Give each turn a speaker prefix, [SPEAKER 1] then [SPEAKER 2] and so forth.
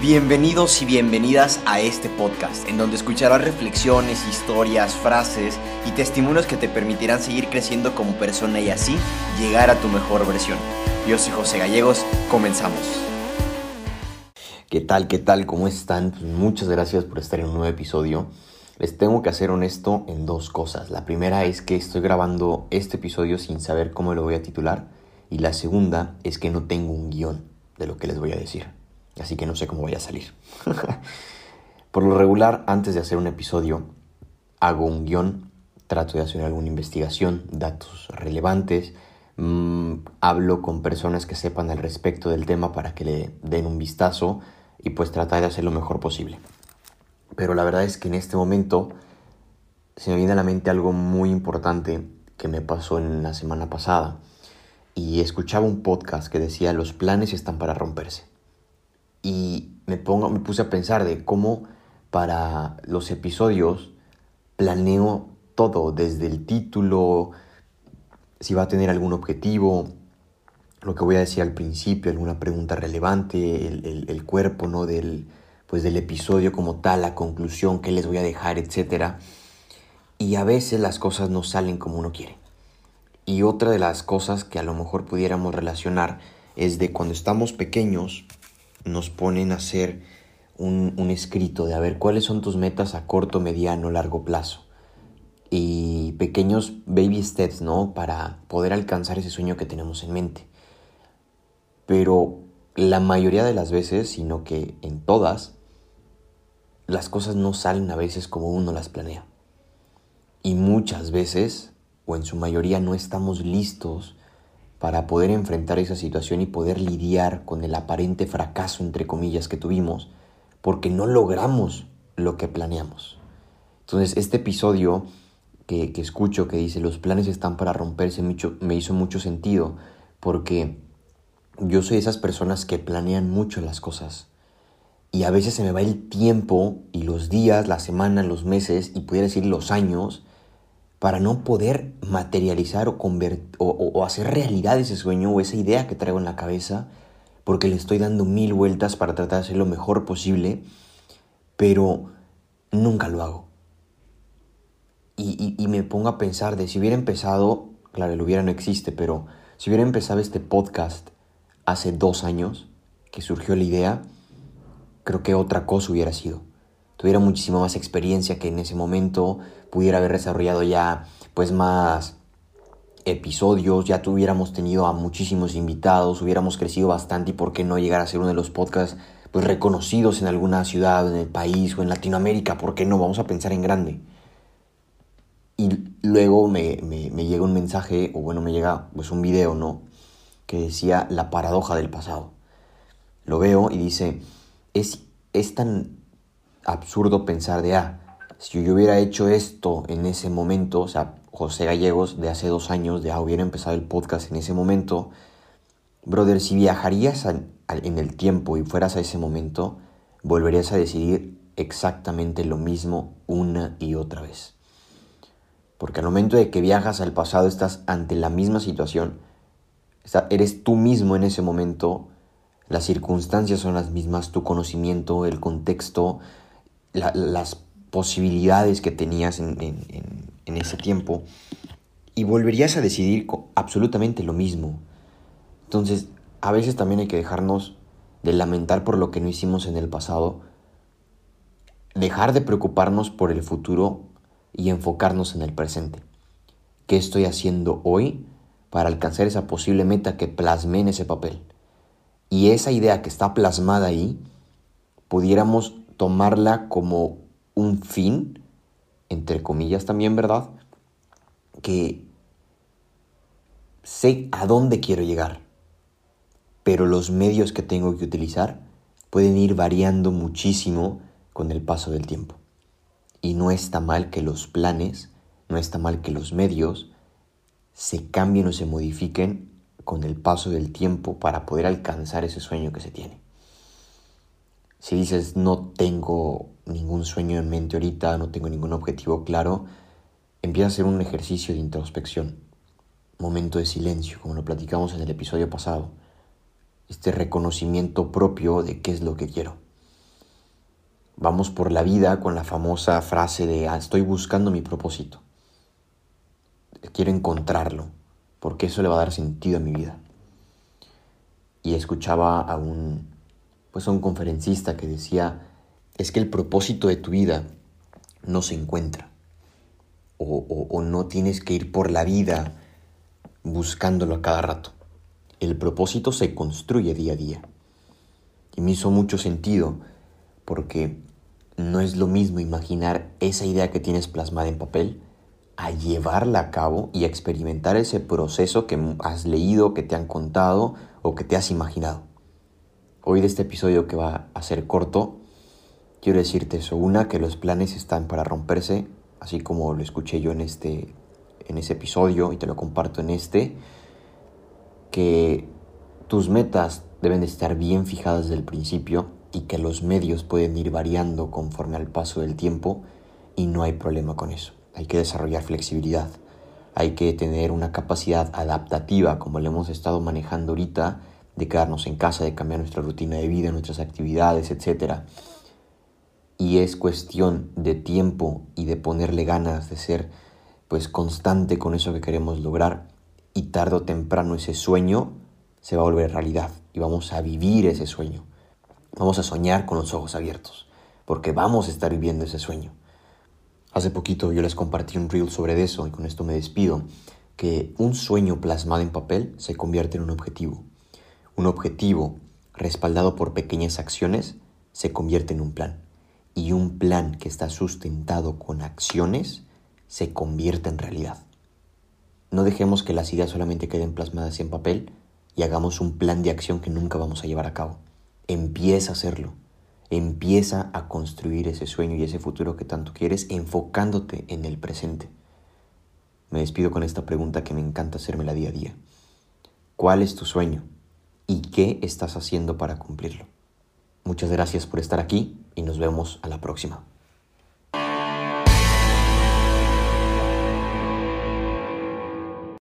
[SPEAKER 1] Bienvenidos y bienvenidas a este podcast, en donde escucharás reflexiones, historias, frases y testimonios que te permitirán seguir creciendo como persona y así llegar a tu mejor versión. Yo soy José Gallegos, comenzamos. ¿Qué tal? ¿Qué tal? ¿Cómo están? Pues muchas gracias por estar en un nuevo episodio. Les tengo que hacer honesto en dos cosas. La primera es que estoy grabando este episodio sin saber cómo lo voy a titular. Y la segunda es que no tengo un guion de lo que les voy a decir así que no sé cómo vaya a salir. Por lo regular, antes de hacer un episodio, hago un guion, trato de hacer alguna investigación, datos relevantes, mmm, hablo con personas que sepan al respecto del tema para que le den un vistazo y pues tratar de hacer lo mejor posible. Pero la verdad es que en este momento se me viene a la mente algo muy importante que me pasó en la semana pasada y escuchaba un podcast que decía los planes están para romperse y me, pongo, me puse a pensar de cómo para los episodios planeo todo, desde el título, si va a tener algún objetivo, lo que voy a decir al principio, alguna pregunta relevante, el, cuerpo ¿no? del, pues del episodio como tal, la conclusión, qué les voy a dejar, etc. Y a veces las cosas no salen como uno quiere. Y otra de las cosas que a lo mejor pudiéramos relacionar es de cuando estamos pequeños, nos ponen a hacer un, escrito de a ver cuáles son tus metas a corto, mediano, largo plazo. Y pequeños baby steps, ¿no? Para poder alcanzar ese sueño que tenemos en mente. Pero la mayoría de las veces, sino que en todas, las cosas no salen a veces como uno las planea. Y muchas veces, o en su mayoría, no estamos listos para poder enfrentar esa situación y poder lidiar con el aparente fracaso, entre comillas, que tuvimos, porque no logramos lo que planeamos. Entonces, este episodio que, escucho que dice los planes están para romperse me hizo mucho sentido, porque yo soy de esas personas que planean mucho las cosas. Y a veces se me va el tiempo y los días, las semanas, los meses y pudiera decir los años para no poder materializar o, o, hacer realidad ese sueño o esa idea que traigo en la cabeza, porque le estoy dando mil vueltas para tratar de hacer lo mejor posible, pero nunca lo hago. Y, y, me pongo a pensar de si hubiera empezado, claro, el hubiera no existe, pero si hubiera empezado este podcast hace dos años, que surgió la idea, creo que otra cosa hubiera sido tuviera muchísima más experiencia que en ese momento, pudiera haber desarrollado ya pues más episodios, ya tuviéramos tenido a muchísimos invitados, hubiéramos crecido bastante y por qué no llegar a ser uno de los podcasts pues reconocidos en alguna ciudad, en el país o en Latinoamérica, ¿por qué no? Vamos a pensar en grande. Y luego me, me llega un mensaje, o bueno, me llega pues un video, ¿no? Que decía la paradoja del pasado. Lo veo y dice, es, es tan absurdo pensar de, ah, si yo hubiera hecho esto en ese momento, o sea, José Gallegos de hace dos años, de, hubiera empezado el podcast en ese momento, brother, si viajarías en el tiempo y fueras a ese momento, volverías a decidir exactamente lo mismo una y otra vez. Porque al momento de que viajas al pasado estás ante la misma situación, eres tú mismo en ese momento, las circunstancias son las mismas, tu conocimiento, el contexto, las posibilidades que tenías en, en, ese tiempo y volverías a decidir absolutamente lo mismo. Entonces, a veces también hay que dejarnos de lamentar por lo que no hicimos en el pasado, dejar de preocuparnos por el futuro y enfocarnos en el presente. ¿Qué estoy haciendo hoy para alcanzar esa posible meta que plasmé en ese papel? Y esa idea que está plasmada ahí, pudiéramos tomarla como un fin, entre comillas también, ¿verdad? Que sé a dónde quiero llegar, pero los medios que tengo que utilizar pueden ir variando muchísimo con el paso del tiempo. Y no está mal que los planes, no está mal que los medios se cambien o se modifiquen con el paso del tiempo para poder alcanzar ese sueño que se tiene. Si dices no tengo ningún sueño en mente ahorita, no tengo ningún objetivo claro, empieza a hacer un ejercicio de introspección, momento de silencio, como lo platicamos en el episodio pasado, este reconocimiento propio de qué es lo que quiero. vamos por la vida con la famosa frase de ah, estoy buscando mi propósito. Quiero encontrarlo, porque eso le va a dar sentido a mi vida. Y escuchaba a un, un conferencista que decía, es que el propósito de tu vida no se encuentra. O, o no tienes que ir por la vida buscándolo a cada rato. El propósito se construye día a día. Y me hizo mucho sentido porque no es lo mismo imaginar esa idea que tienes plasmada en papel a llevarla a cabo y a experimentar ese proceso que has leído, que te han contado o que te has imaginado. Hoy de este episodio que va a ser corto, quiero decirte eso. Una, que los planes están para romperse, así como lo escuché yo en, este, en ese episodio y te lo comparto en este, que tus metas deben de estar bien fijadas desde el principio y que los medios pueden ir variando conforme al paso del tiempo y no hay problema con eso. Hay que desarrollar flexibilidad, hay que tener una capacidad adaptativa como le hemos estado manejando ahorita, de quedarnos en casa, de cambiar nuestra rutina de vida, nuestras actividades, etc. Y es cuestión de tiempo y de ponerle ganas, de ser pues constante con eso que queremos lograr y tarde o temprano ese sueño se va a volver realidad y vamos a vivir ese sueño. Vamos a soñar con los ojos abiertos, porque vamos a estar viviendo ese sueño. Hace poquito yo les compartí un reel sobre eso y con esto me despido, que un sueño plasmado en papel se convierte en un objetivo. Un objetivo respaldado por pequeñas acciones se convierte en un plan. Y un plan que está sustentado con acciones se convierte en realidad. No dejemos que las ideas solamente queden plasmadas en papel y hagamos un plan de acción que nunca vamos a llevar a cabo. Empieza a hacerlo. Empieza a construir ese sueño y ese futuro que tanto quieres enfocándote en el presente. Me despido con esta pregunta que me encanta hacérmela día a día. ¿Cuál es tu sueño? ¿Y qué estás haciendo para cumplirlo? Muchas gracias por estar aquí y nos vemos a la próxima.